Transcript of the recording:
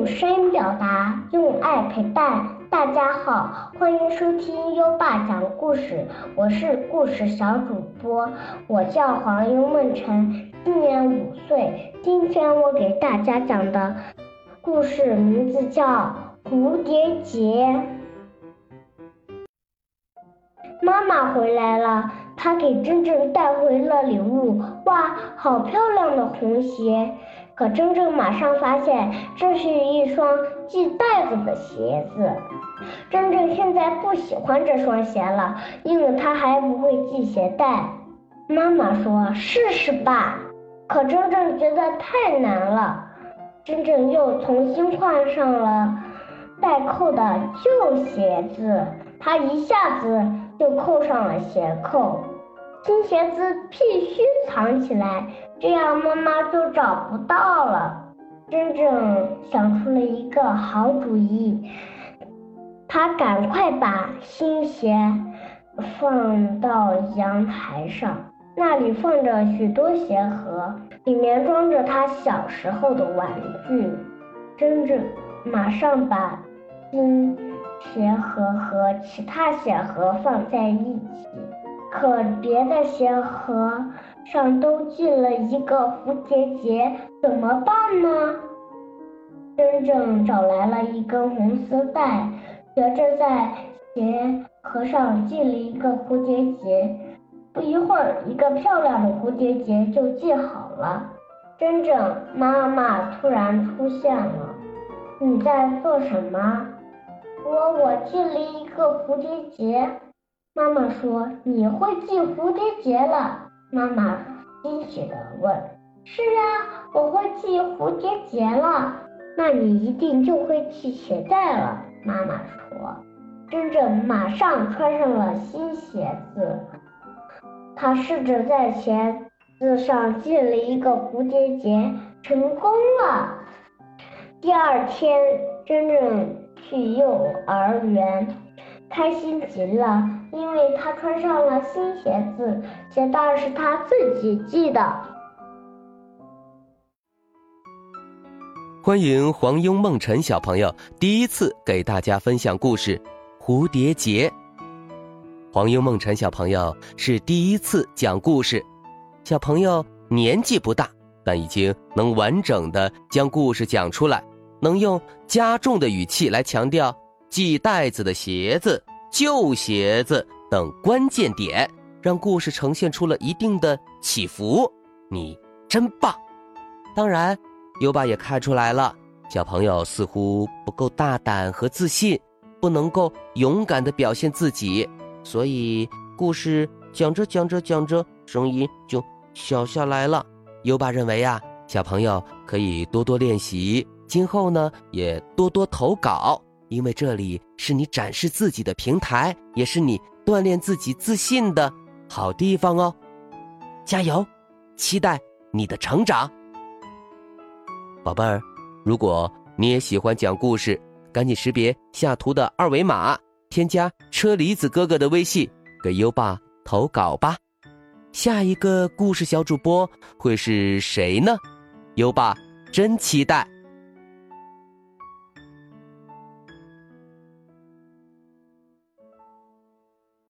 用声音表达，用爱陪伴。大家好，欢迎收听优爸讲故事，我是故事小主播，我叫黄优梦辰，今年五岁。今天我给大家讲的故事名字叫《蝴蝶结》。妈妈回来了，她给珍珍带回了礼物。哇，好漂亮的红鞋！可珍珍马上发现这是一双系带子的鞋子。珍珍现在不喜欢这双鞋了，因为她还不会系鞋带。妈妈说：“试试吧。”可珍珍觉得太难了。珍珍又重新换上了带扣的旧鞋子，她一下子就扣上了鞋扣。新鞋子必须藏起来，这样妈妈就找不到了。珍珍想出了一个好主意，她赶快把新鞋放到阳台上，那里放着许多鞋盒，里面装着她小时候的玩具。珍珍马上把新鞋盒和其他鞋盒放在一起。可别的鞋盒上都系了一个蝴蝶结，怎么办呢？珍珍找来了一根红丝带，学着在鞋盒上系了一个蝴蝶结。不一会儿，一个漂亮的蝴蝶结就系好了。珍珍，妈妈突然出现了，你在做什么？我我系了一个蝴蝶结。妈妈说：“你会系蝴蝶结了。”妈妈惊喜地问：“是啊，我会系蝴蝶结了。那你一定就会系鞋带了。”妈妈说。珍珍马上穿上了新鞋子，她试着在鞋子上系了一个蝴蝶结，成功了。第二天，珍珍去幼儿园。开心极了，因为他穿上了新鞋子，鞋带是他自己系的。欢迎黄庸梦辰小朋友第一次给大家分享故事《蝴蝶结》。黄庸梦辰小朋友是第一次讲故事，小朋友年纪不大，但已经能完整的将故事讲出来，能用加重的语气来强调。系带子的鞋子、旧鞋子等关键点，让故事呈现出了一定的起伏。你真棒！当然，优爸也看出来了，小朋友似乎不够大胆和自信，不能够勇敢的表现自己，所以故事讲着讲着讲着，声音就小下来了。优爸认为呀，小朋友可以多多练习，今后呢也多多投稿。因为这里是你展示自己的平台，也是你锻炼自己自信的好地方哦。加油，期待你的成长，宝贝儿。如果你也喜欢讲故事，赶紧识别下图的二维码，添加车厘子哥哥的微信，给优爸投稿吧。下一个故事小主播会是谁呢？优爸真期待。